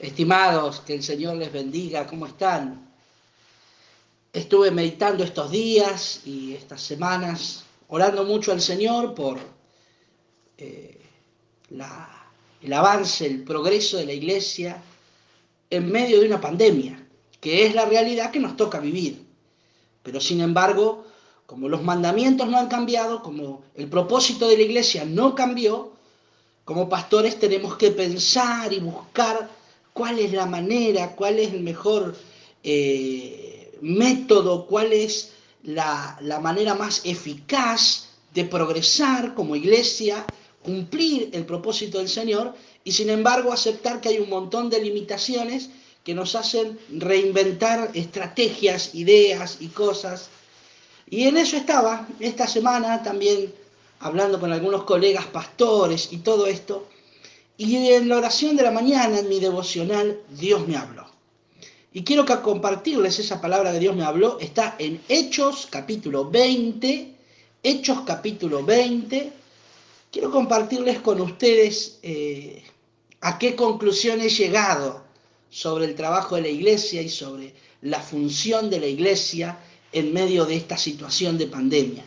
Estimados, que el Señor les bendiga, ¿cómo están? Estuve meditando estos días y estas semanas, orando mucho al Señor por eh, el avance, el progreso de la iglesia en medio de una pandemia, que es la realidad que nos toca vivir. Pero sin embargo, como los mandamientos no han cambiado, como el propósito de la iglesia no cambió, como pastores tenemos que pensar y buscar cuál es la manera, cuál es el mejor eh, método, cuál es la, la manera más eficaz de progresar como iglesia, cumplir el propósito del Señor y sin embargo aceptar que hay un montón de limitaciones que nos hacen reinventar estrategias, ideas y cosas. Y en eso estaba esta semana también hablando con algunos colegas pastores y todo esto, y en la oración de la mañana, en mi devocional, Dios me habló. Y quiero que compartirles esa palabra que Dios me habló. Está en Hechos capítulo 20. Hechos capítulo 20. Quiero compartirles con ustedes eh, a qué conclusión he llegado sobre el trabajo de la iglesia y sobre la función de la iglesia en medio de esta situación de pandemia.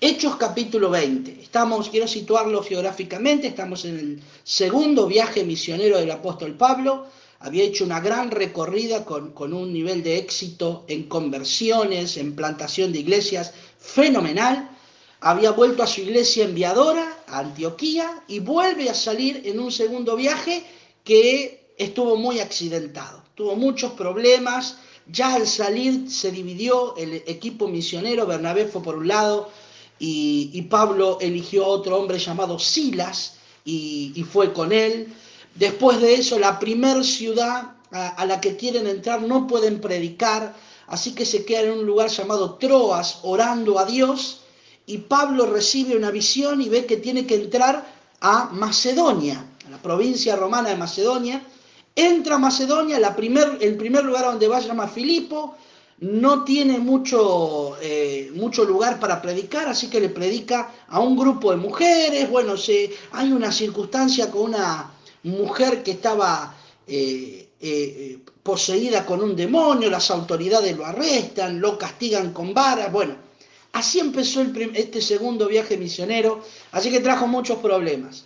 Hechos capítulo 20. Estamos, quiero situarlo geográficamente, estamos en el segundo viaje misionero del apóstol Pablo. Había hecho una gran recorrida con, un nivel de éxito en conversiones, en plantación de iglesias fenomenal. Había vuelto a su iglesia enviadora, a Antioquía, y vuelve a salir en un segundo viaje que estuvo muy accidentado. Tuvo muchos problemas. Ya al salir se dividió el equipo misionero. Bernabé fue por un lado, y, Pablo eligió a otro hombre llamado Silas y, fue con él. Después de eso, la primer ciudad a, la que quieren entrar no pueden predicar, así que se quedan en un lugar llamado Troas orando a Dios y Pablo recibe una visión y ve que tiene que entrar a Macedonia, a la provincia romana de Macedonia. Entra a Macedonia, el primer lugar a donde va se llama Filipo, no tiene mucho, eh, mucho lugar para predicar, así que le predica a un grupo de mujeres. Bueno, hay una circunstancia con una mujer que estaba eh, eh, poseída con un demonio, las autoridades lo arrestan, lo castigan con varas. Bueno, así empezó este segundo viaje misionero, así que trajo muchos problemas.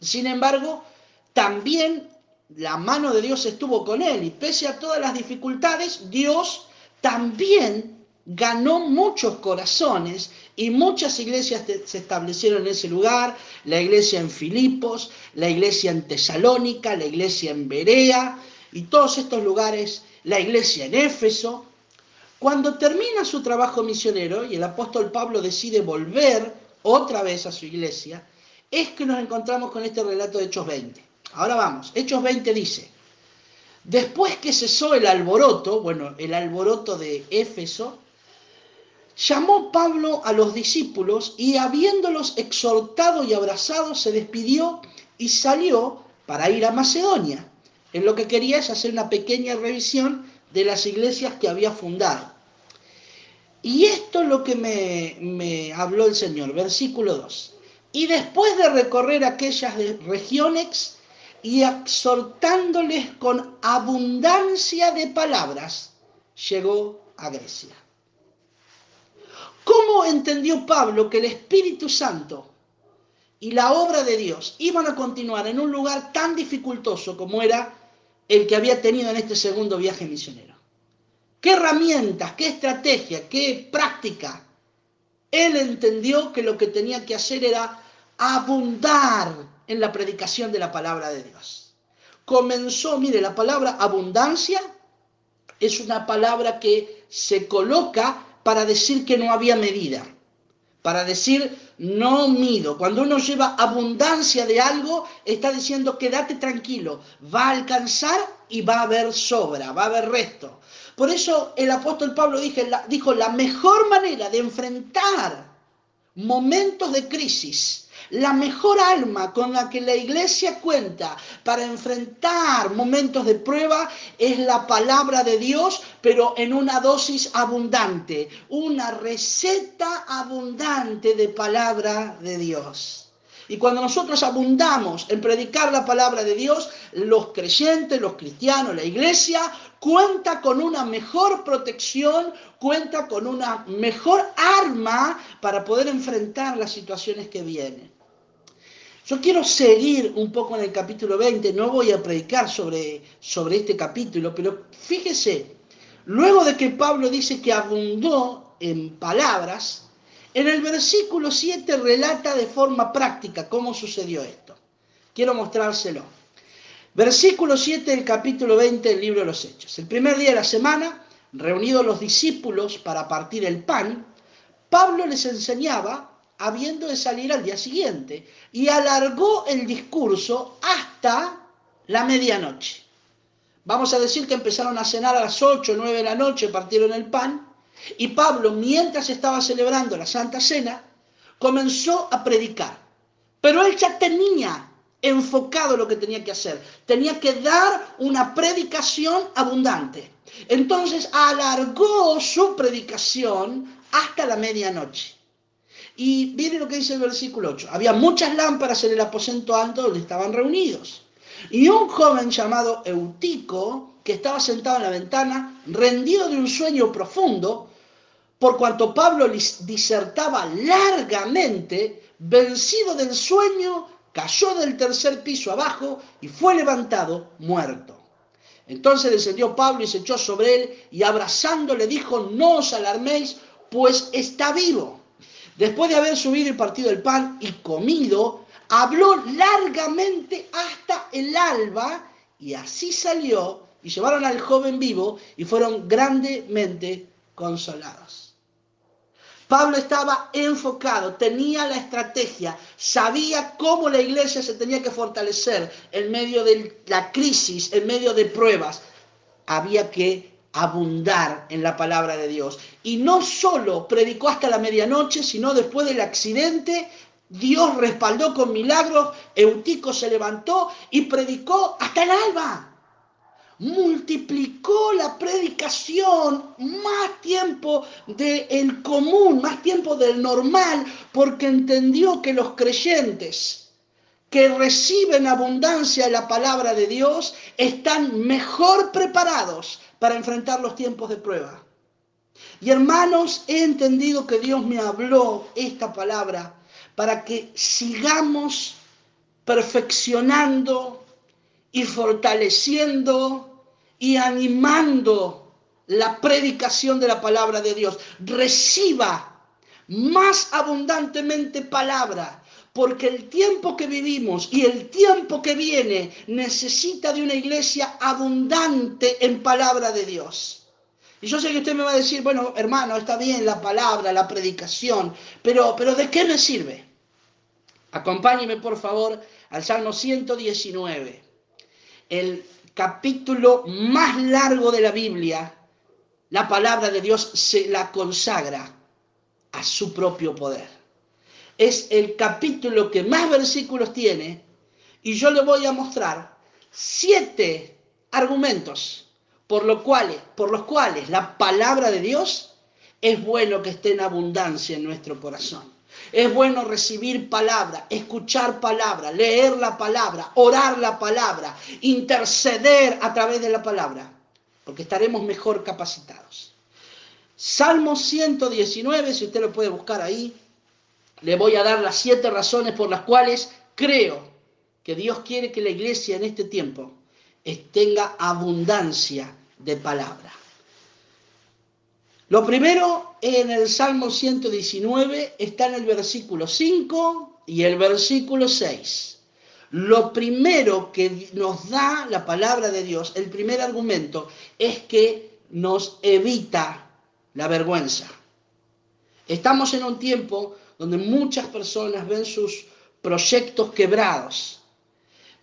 Sin embargo, también la mano de Dios estuvo con él y pese a todas las dificultades, Dios también ganó muchos corazones y muchas iglesias se establecieron en ese lugar, la iglesia en Filipos, la iglesia en Tesalónica, la iglesia en Berea y todos estos lugares, la iglesia en Éfeso. Cuando termina su trabajo misionero y el apóstol Pablo decide volver otra vez a su iglesia, es que nos encontramos con este relato de Hechos 20. Ahora vamos, Hechos 20 dice, Después que cesó el alboroto, bueno, el alboroto de Éfeso, llamó Pablo a los discípulos y habiéndolos exhortado y abrazado, se despidió y salió para ir a Macedonia. En lo que quería es hacer una pequeña revisión de las iglesias que había fundado. Y esto es lo que me, me habló el Señor, versículo 2. Y después de recorrer aquellas regiones, y exhortándoles con abundancia de palabras, llegó a Grecia. ¿Cómo entendió Pablo que el Espíritu Santo y la obra de Dios iban a continuar en un lugar tan dificultoso como era el que había tenido en este segundo viaje misionero? ¿Qué herramientas, qué estrategia, qué práctica? Él entendió que lo que tenía que hacer era abundar en la predicación de la palabra de Dios. Comenzó, mire, la palabra abundancia es una palabra que se coloca para decir que no había medida, para decir no mido. Cuando uno lleva abundancia de algo, está diciendo quédate tranquilo, va a alcanzar y va a haber sobra, va a haber resto. Por eso el apóstol Pablo dijo, la mejor manera de enfrentar momentos de crisis la mejor alma con la que la iglesia cuenta para enfrentar momentos de prueba es la palabra de Dios, pero en una dosis abundante, una receta abundante de palabra de Dios. Y cuando nosotros abundamos en predicar la palabra de Dios, los creyentes, los cristianos, la iglesia, cuenta con una mejor protección, cuenta con una mejor arma para poder enfrentar las situaciones que vienen. Yo quiero seguir un poco en el capítulo 20, no voy a predicar sobre, sobre este capítulo, pero fíjese, luego de que Pablo dice que abundó en palabras, en el versículo 7 relata de forma práctica cómo sucedió esto. Quiero mostrárselo. Versículo 7 del capítulo 20 del libro de los Hechos. El primer día de la semana, reunidos los discípulos para partir el pan, Pablo les enseñaba habiendo de salir al día siguiente y alargó el discurso hasta la medianoche. Vamos a decir que empezaron a cenar a las 8 o 9 de la noche, partieron el pan y Pablo, mientras estaba celebrando la Santa Cena, comenzó a predicar. Pero él ya tenía enfocado lo que tenía que hacer. Tenía que dar una predicación abundante. Entonces alargó su predicación hasta la medianoche. Y miren lo que dice el versículo 8. Había muchas lámparas en el aposento alto donde estaban reunidos. Y un joven llamado Eutico, que estaba sentado en la ventana, rendido de un sueño profundo, por cuanto Pablo disertaba largamente, vencido del sueño, cayó del tercer piso abajo y fue levantado muerto. Entonces descendió Pablo y se echó sobre él y abrazándole dijo, no os alarméis, pues está vivo. Después de haber subido y partido el pan y comido, habló largamente hasta el alba y así salió y llevaron al joven vivo y fueron grandemente consolados. Pablo estaba enfocado, tenía la estrategia, sabía cómo la iglesia se tenía que fortalecer en medio de la crisis, en medio de pruebas. Había que abundar en la palabra de Dios. Y no solo predicó hasta la medianoche, sino después del accidente, Dios respaldó con milagros, Eutico se levantó y predicó hasta el alba multiplicó la predicación más tiempo del común, más tiempo del normal, porque entendió que los creyentes que reciben abundancia la palabra de Dios están mejor preparados para enfrentar los tiempos de prueba. Y hermanos, he entendido que Dios me habló esta palabra para que sigamos perfeccionando y fortaleciendo y animando la predicación de la palabra de Dios. Reciba más abundantemente palabra, porque el tiempo que vivimos y el tiempo que viene necesita de una iglesia abundante en palabra de Dios. Y yo sé que usted me va a decir, bueno, hermano, está bien la palabra, la predicación, pero, pero ¿de qué me sirve? Acompáñeme, por favor, al Salmo 119 el capítulo más largo de la Biblia, la palabra de Dios se la consagra a su propio poder. Es el capítulo que más versículos tiene y yo le voy a mostrar siete argumentos por, cuales, por los cuales la palabra de Dios es bueno que esté en abundancia en nuestro corazón. Es bueno recibir palabra, escuchar palabra, leer la palabra, orar la palabra, interceder a través de la palabra, porque estaremos mejor capacitados. Salmo 119, si usted lo puede buscar ahí, le voy a dar las siete razones por las cuales creo que Dios quiere que la iglesia en este tiempo tenga abundancia de palabra. Lo primero en el Salmo 119 está en el versículo 5 y el versículo 6. Lo primero que nos da la palabra de Dios, el primer argumento, es que nos evita la vergüenza. Estamos en un tiempo donde muchas personas ven sus proyectos quebrados.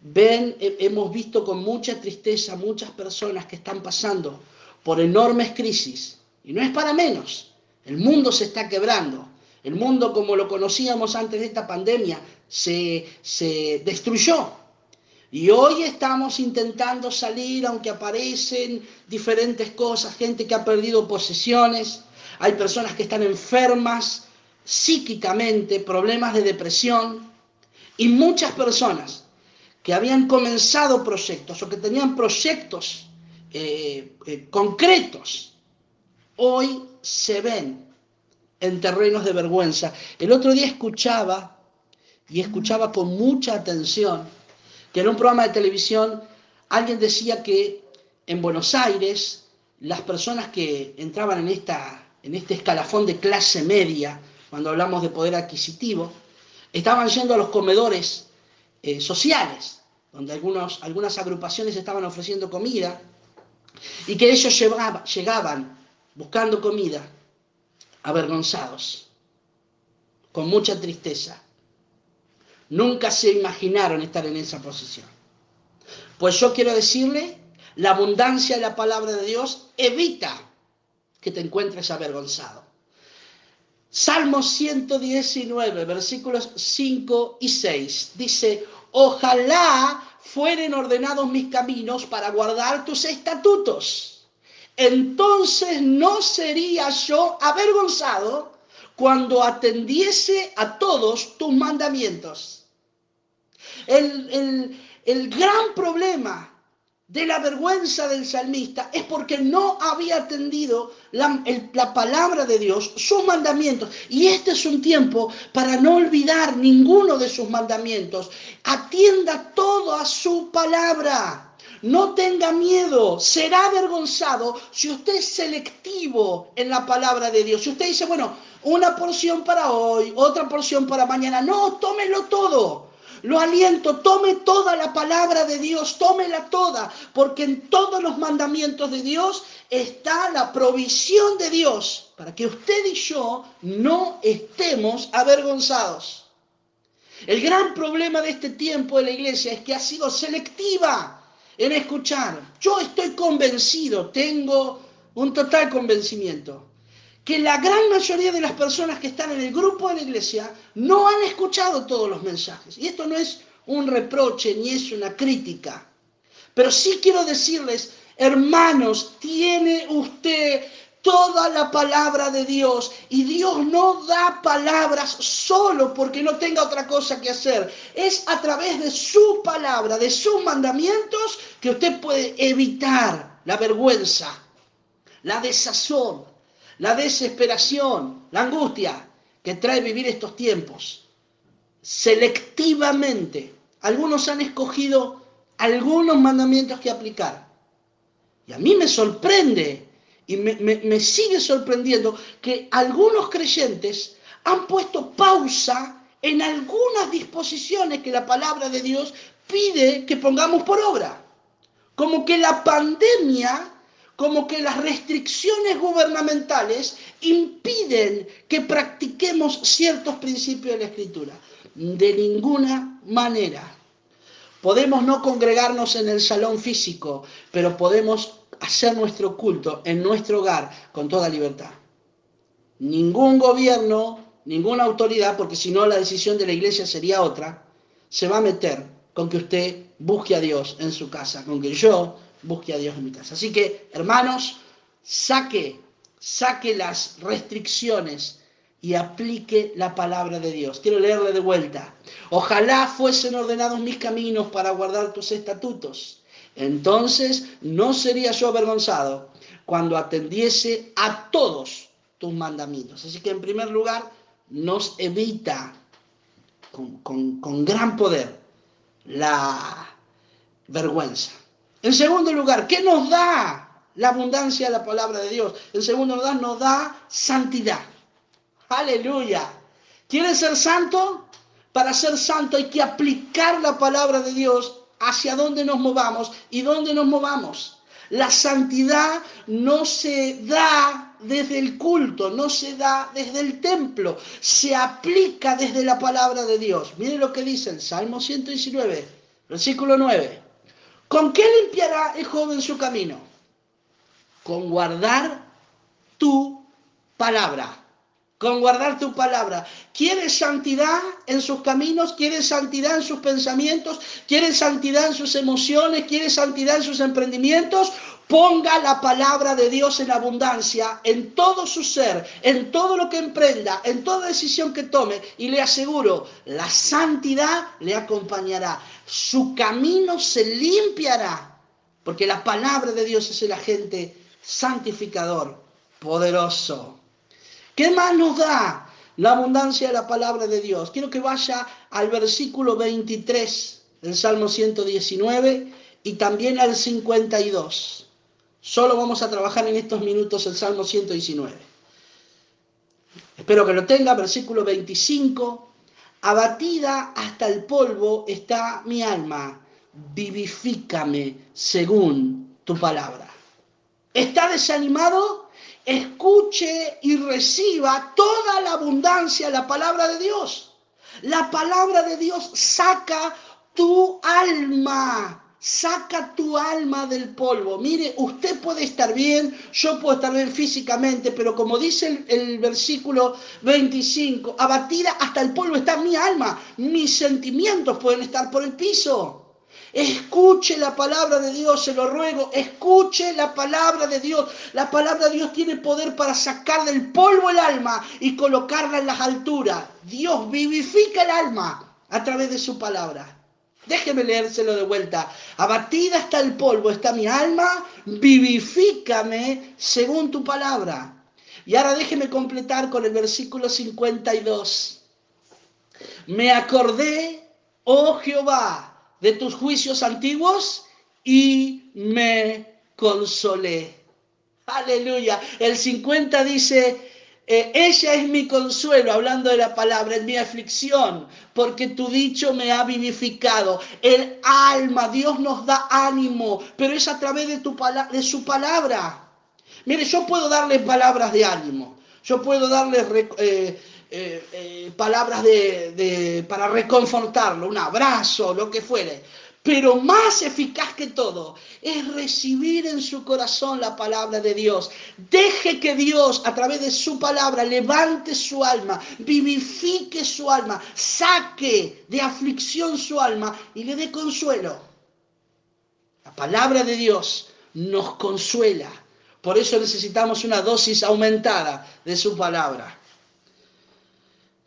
Ven, hemos visto con mucha tristeza muchas personas que están pasando por enormes crisis y no es para menos. El mundo se está quebrando. El mundo como lo conocíamos antes de esta pandemia se, se destruyó. Y hoy estamos intentando salir, aunque aparecen diferentes cosas, gente que ha perdido posesiones, hay personas que están enfermas psíquicamente, problemas de depresión. Y muchas personas que habían comenzado proyectos o que tenían proyectos eh, eh, concretos, hoy se ven en terrenos de vergüenza. El otro día escuchaba, y escuchaba con mucha atención, que en un programa de televisión alguien decía que en Buenos Aires las personas que entraban en, esta, en este escalafón de clase media, cuando hablamos de poder adquisitivo, estaban yendo a los comedores eh, sociales, donde algunas agrupaciones estaban ofreciendo comida, y que ellos llegaban buscando comida avergonzados, con mucha tristeza. Nunca se imaginaron estar en esa posición. Pues yo quiero decirle, la abundancia de la palabra de Dios evita que te encuentres avergonzado. Salmo 119, versículos 5 y 6, dice, ojalá fueren ordenados mis caminos para guardar tus estatutos entonces no sería yo avergonzado cuando atendiese a todos tus mandamientos. El, gran problema de la vergüenza del salmista es porque no había atendido la, la, palabra de Dios, sus mandamientos. Y este es un tiempo para no olvidar ninguno de sus mandamientos. Atienda todo a su palabra. No tenga miedo, será avergonzado si usted es selectivo en la palabra de Dios. Si usted dice, bueno, una porción para hoy, otra porción para mañana. No, tómelo todo. Lo aliento, tome toda la palabra de Dios, tómela toda, porque en todos los mandamientos de Dios está la provisión de Dios para que usted y yo no estemos avergonzados. El gran problema de este tiempo de la iglesia es que ha sido selectiva en escuchar. Yo estoy convencido, tengo un total convencimiento, que la gran mayoría de las personas que están en el grupo de la iglesia no han escuchado todos los mensajes. Y esto no es un reproche ni es una crítica. Pero sí quiero decirles, hermanos, tiene usted toda la palabra de Dios. Y Dios no da palabras solo porque no tenga otra cosa que hacer. Es a través de su palabra, de sus mandamientos, que usted puede evitar la vergüenza, la desazón, la desesperación, la angustia que trae vivir estos tiempos. Selectivamente, algunos han escogido algunos mandamientos que aplicar. Y a mí me sorprende y me, sigue sorprendiendo que algunos creyentes han puesto pausa en algunas disposiciones que la palabra de Dios pide que pongamos por obra. Como que la pandemia, como que las restricciones gubernamentales impiden que practiquemos ciertos principios de la escritura. De ninguna manera. Podemos no congregarnos en el salón físico, pero podemos hacer nuestro culto en nuestro hogar con toda libertad. Ningún gobierno, ninguna autoridad, porque si no la decisión de la iglesia sería otra, se va a meter con que usted busque a Dios en su casa, con que yo busque a Dios en mi casa. Así que, hermanos, saque, saque las restricciones y aplique la palabra de Dios. Quiero leerle de vuelta. Ojalá fuesen ordenados mis caminos para guardar tus estatutos entonces no sería yo avergonzado cuando atendiese a todos tus mandamientos. Así que en primer lugar nos evita con, gran poder la vergüenza. En segundo lugar, ¿qué nos da la abundancia de la palabra de Dios? En segundo lugar, nos da santidad. Aleluya. ¿Quieres ser santo? Para ser santo hay que aplicar la palabra de Dios hacia dónde nos movamos y dónde nos movamos. La santidad no se da desde el culto, no se da desde el templo, se aplica desde la palabra de Dios. Mire lo que dice el Salmo 119, versículo 9. ¿Con qué limpiará el joven su camino? Con guardar tu palabra. Con guardar tu palabra. ¿Quieres santidad en sus caminos? ¿Quieres santidad en sus pensamientos? ¿Quieres santidad en sus emociones? ¿Quieres santidad en sus emprendimientos? Ponga la palabra de Dios en abundancia en todo su ser, en todo lo que emprenda, en toda decisión que tome. Y le aseguro, la santidad le acompañará. Su camino se limpiará. Porque la palabra de Dios es el agente santificador, poderoso. ¿Qué más nos da la abundancia de la palabra de Dios? Quiero que vaya al versículo 23 del Salmo 119 y también al 52. Solo vamos a trabajar en estos minutos el Salmo 119. Espero que lo tenga, versículo 25. Abatida hasta el polvo está mi alma, vivifícame según tu palabra. ¿Está desanimado? Escuche y reciba toda la abundancia la palabra de Dios. La palabra de Dios saca tu alma, saca tu alma del polvo. Mire, usted puede estar bien, yo puedo estar bien físicamente, pero como dice el, el, versículo 25, abatida hasta el polvo está mi alma, mis sentimientos pueden estar por el piso. Escuche la palabra de Dios, se lo ruego. Escuche la palabra de Dios. La palabra de Dios tiene poder para sacar del polvo el alma y colocarla en las alturas. Dios vivifica el alma a través de su palabra. Déjeme leérselo de vuelta. Abatida está el polvo, está mi alma, vivifícame según tu palabra. Y ahora déjeme completar con el versículo 52. Me acordé, oh Jehová, de tus juicios antiguos y me consolé. Aleluya. El 50 dice, eh, ella es mi consuelo, hablando de la palabra, en mi aflicción, porque tu dicho me ha vivificado. El alma, Dios nos da ánimo, pero es a través de, tu de su palabra. Mire, yo puedo darle palabras de ánimo, yo puedo darle eh, eh, eh, palabras de, para reconfortarlo, un abrazo, lo que fuere. Pero más eficaz que todo es recibir en su corazón la palabra de Dios. Deje que Dios a través de su palabra levante su alma, vivifique su alma, saque de aflicción su alma y le dé consuelo. La palabra de Dios nos consuela. Por eso necesitamos una dosis aumentada de su palabra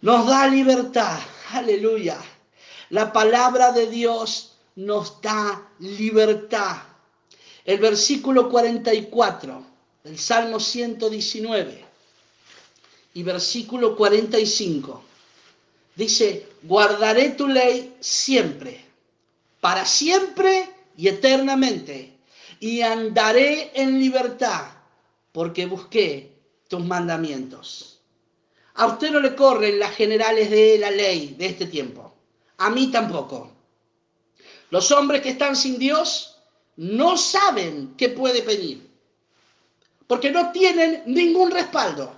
nos da libertad. Aleluya. La palabra de Dios nos da libertad. El versículo 44 del Salmo 119 y versículo 45 dice, guardaré tu ley siempre, para siempre y eternamente, y andaré en libertad, porque busqué tus mandamientos. A usted no le corren las generales de la ley de este tiempo. A mí tampoco. Los hombres que están sin Dios no saben qué puede pedir. Porque no tienen ningún respaldo.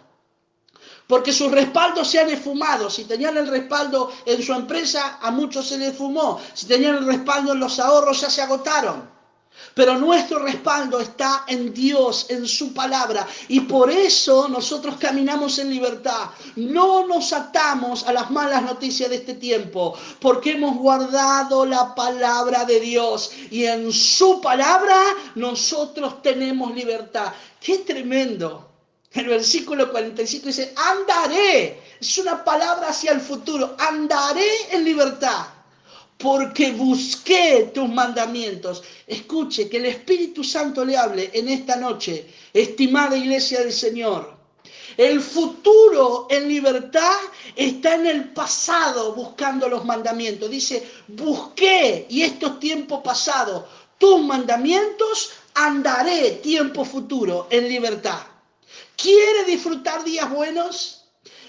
Porque sus respaldos se han esfumado. Si tenían el respaldo en su empresa, a muchos se les fumó. Si tenían el respaldo en los ahorros, ya se agotaron. Pero nuestro respaldo está en Dios, en su palabra. Y por eso nosotros caminamos en libertad. No nos atamos a las malas noticias de este tiempo, porque hemos guardado la palabra de Dios. Y en su palabra nosotros tenemos libertad. ¡Qué tremendo! El versículo 45 dice, andaré. Es una palabra hacia el futuro. Andaré en libertad porque busqué tus mandamientos. Escuche, que el Espíritu Santo le hable en esta noche, estimada iglesia del Señor. El futuro en libertad está en el pasado buscando los mandamientos. Dice, busqué, y esto es tiempo pasado, tus mandamientos, andaré tiempo futuro en libertad. ¿Quiere disfrutar días buenos?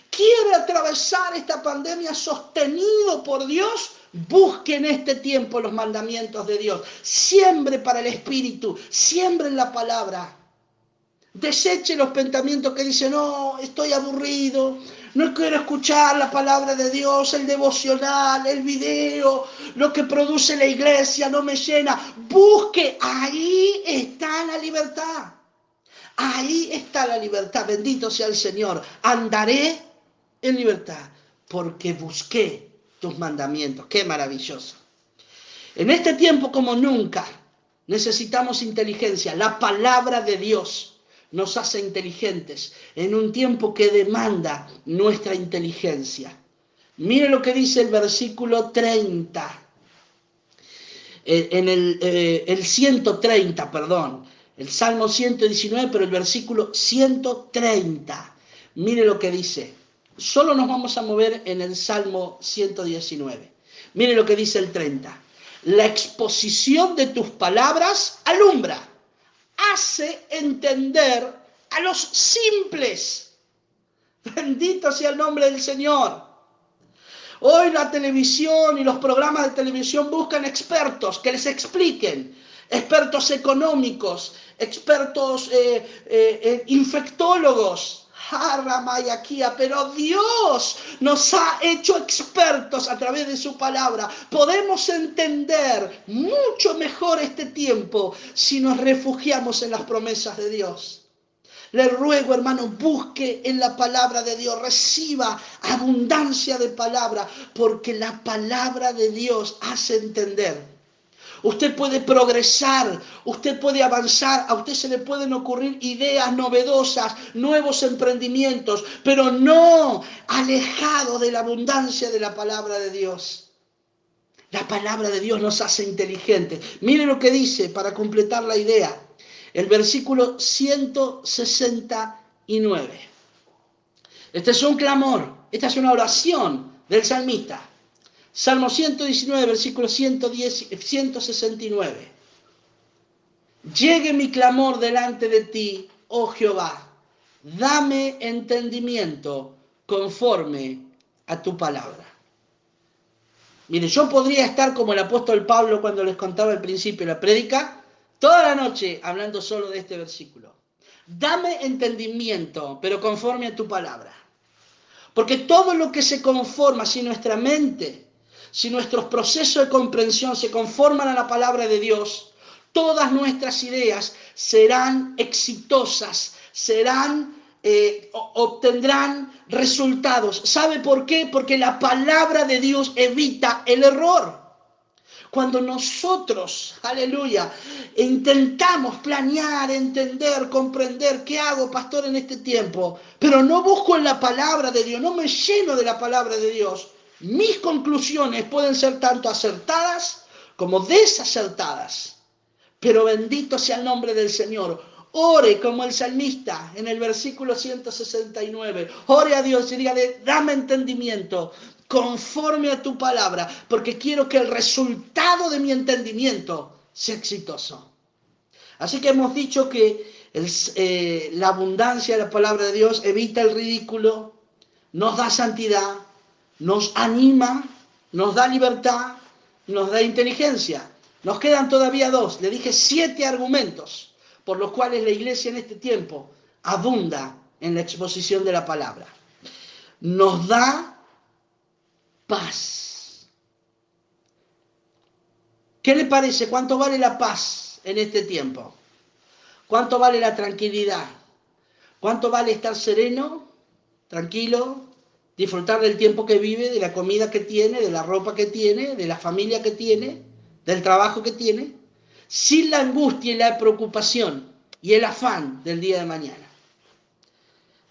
¿Quiere atravesar esta pandemia sostenido por Dios? Busque en este tiempo los mandamientos de Dios. Siembre para el Espíritu. Siembre en la palabra. Deseche los pensamientos que dicen, no, estoy aburrido, no quiero escuchar la palabra de Dios, el devocional, el video, lo que produce la iglesia no me llena. Busque, ahí está la libertad. Ahí está la libertad. Bendito sea el Señor. Andaré en libertad, porque busqué tus mandamientos. Qué maravilloso. En este tiempo como nunca necesitamos inteligencia. La palabra de Dios nos hace inteligentes en un tiempo que demanda nuestra inteligencia. Mire lo que dice el versículo 30. Eh, en el, eh, el 130, perdón. El Salmo 119, pero el versículo 130. Mire lo que dice. Solo nos vamos a mover en el Salmo 119. Mire lo que dice el 30. La exposición de tus palabras alumbra, hace entender a los simples. Bendito sea el nombre del Señor. Hoy la televisión y los programas de televisión buscan expertos que les expliquen, expertos económicos, expertos eh, eh, eh, infectólogos, pero Dios nos ha hecho expertos a través de su palabra. Podemos entender mucho mejor este tiempo si nos refugiamos en las promesas de Dios. Le ruego, hermano, busque en la palabra de Dios, reciba abundancia de palabra, porque la palabra de Dios hace entender Usted puede progresar, usted puede avanzar, a usted se le pueden ocurrir ideas novedosas, nuevos emprendimientos, pero no alejado de la abundancia de la palabra de Dios. La palabra de Dios nos hace inteligentes. Mire lo que dice para completar la idea. El versículo 169. Este es un clamor, esta es una oración del salmista. Salmo 119, versículo 110, 169. Llegue mi clamor delante de ti, oh Jehová, dame entendimiento conforme a tu palabra. Mire, yo podría estar como el apóstol Pablo cuando les contaba al principio la prédica, toda la noche hablando solo de este versículo. Dame entendimiento, pero conforme a tu palabra. Porque todo lo que se conforma, si nuestra mente si nuestros procesos de comprensión se conforman a la palabra de Dios, todas nuestras ideas serán exitosas, serán, eh, obtendrán resultados. ¿Sabe por qué? Porque la palabra de Dios evita el error. Cuando nosotros, aleluya, intentamos planear, entender, comprender qué hago, pastor, en este tiempo, pero no busco en la palabra de Dios, no me lleno de la palabra de Dios, mis conclusiones pueden ser tanto acertadas como desacertadas. Pero bendito sea el nombre del Señor. Ore como el salmista en el versículo 169. Ore a Dios y dígale, dame entendimiento conforme a tu palabra, porque quiero que el resultado de mi entendimiento sea exitoso. Así que hemos dicho que eh, la abundancia de la palabra de Dios evita el ridículo, nos da santidad, nos anima, nos da libertad, nos da inteligencia. Nos quedan todavía dos. Le dije siete argumentos por los cuales la iglesia en este tiempo abunda en la exposición de la palabra. Nos da paz. ¿Qué le parece? ¿Cuánto vale la paz en este tiempo? ¿Cuánto vale la tranquilidad? ¿Cuánto vale estar sereno, tranquilo, disfrutar del tiempo que vive, de la comida que tiene, de la ropa que tiene, de la familia que tiene, del trabajo que tiene, sin la angustia y la preocupación y el afán del día de mañana.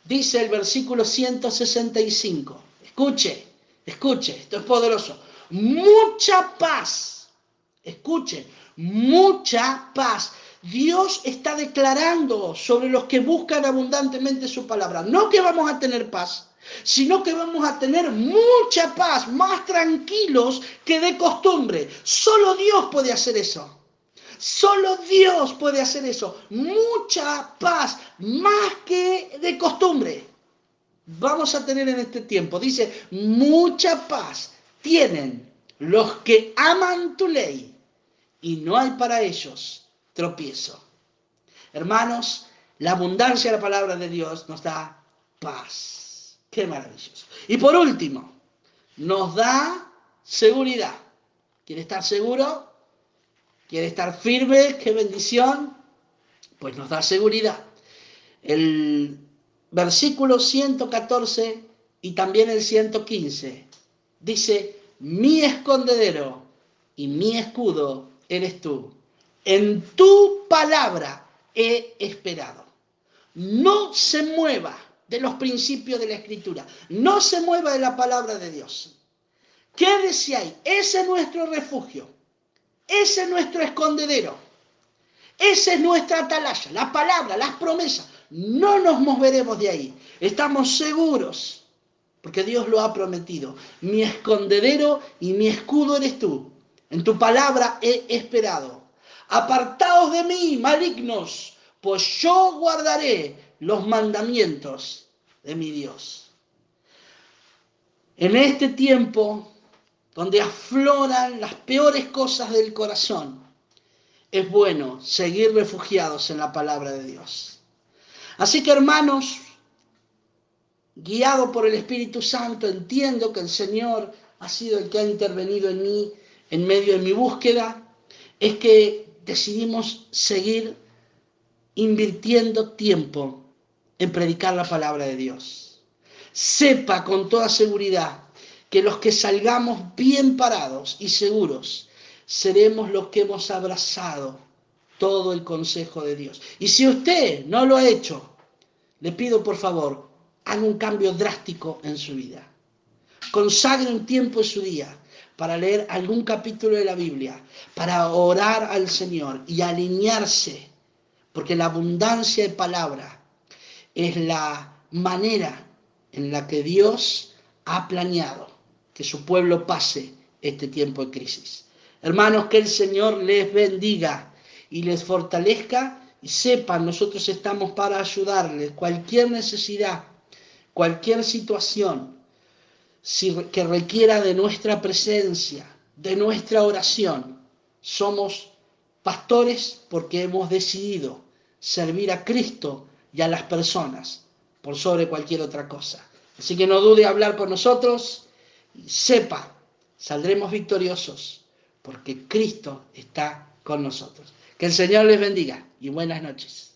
Dice el versículo 165, escuche, escuche, esto es poderoso, mucha paz, escuche, mucha paz. Dios está declarando sobre los que buscan abundantemente su palabra, no que vamos a tener paz, sino que vamos a tener mucha paz, más tranquilos que de costumbre. Solo Dios puede hacer eso. Solo Dios puede hacer eso. Mucha paz, más que de costumbre. Vamos a tener en este tiempo, dice, mucha paz tienen los que aman tu ley y no hay para ellos tropiezo. Hermanos, la abundancia de la palabra de Dios nos da paz. Qué maravilloso. Y por último, nos da seguridad. ¿Quiere estar seguro? ¿Quiere estar firme? ¡Qué bendición! Pues nos da seguridad. El versículo 114 y también el 115. Dice, mi escondedero y mi escudo eres tú. En tu palabra he esperado. No se mueva de los principios de la escritura. No se mueva de la palabra de Dios. Quédese ahí. Ese es nuestro refugio. Ese es nuestro escondedero. Esa es nuestra atalaya, la palabra, las promesas. No nos moveremos de ahí. Estamos seguros, porque Dios lo ha prometido. Mi escondedero y mi escudo eres tú. En tu palabra he esperado. Apartaos de mí, malignos, pues yo guardaré los mandamientos de mi Dios. En este tiempo donde afloran las peores cosas del corazón, es bueno seguir refugiados en la palabra de Dios. Así que hermanos, guiado por el Espíritu Santo, entiendo que el Señor ha sido el que ha intervenido en mí en medio de mi búsqueda, es que decidimos seguir invirtiendo tiempo en predicar la palabra de Dios. Sepa con toda seguridad que los que salgamos bien parados y seguros seremos los que hemos abrazado todo el consejo de Dios. Y si usted no lo ha hecho, le pido por favor, haga un cambio drástico en su vida. Consagre un tiempo en su día para leer algún capítulo de la Biblia, para orar al Señor y alinearse, porque la abundancia de palabra es la manera en la que Dios ha planeado que su pueblo pase este tiempo de crisis. Hermanos, que el Señor les bendiga y les fortalezca y sepan, nosotros estamos para ayudarles. Cualquier necesidad, cualquier situación que requiera de nuestra presencia, de nuestra oración, somos pastores porque hemos decidido servir a Cristo y a las personas por sobre cualquier otra cosa. Así que no dude hablar con nosotros y sepa, saldremos victoriosos porque Cristo está con nosotros. Que el Señor les bendiga y buenas noches.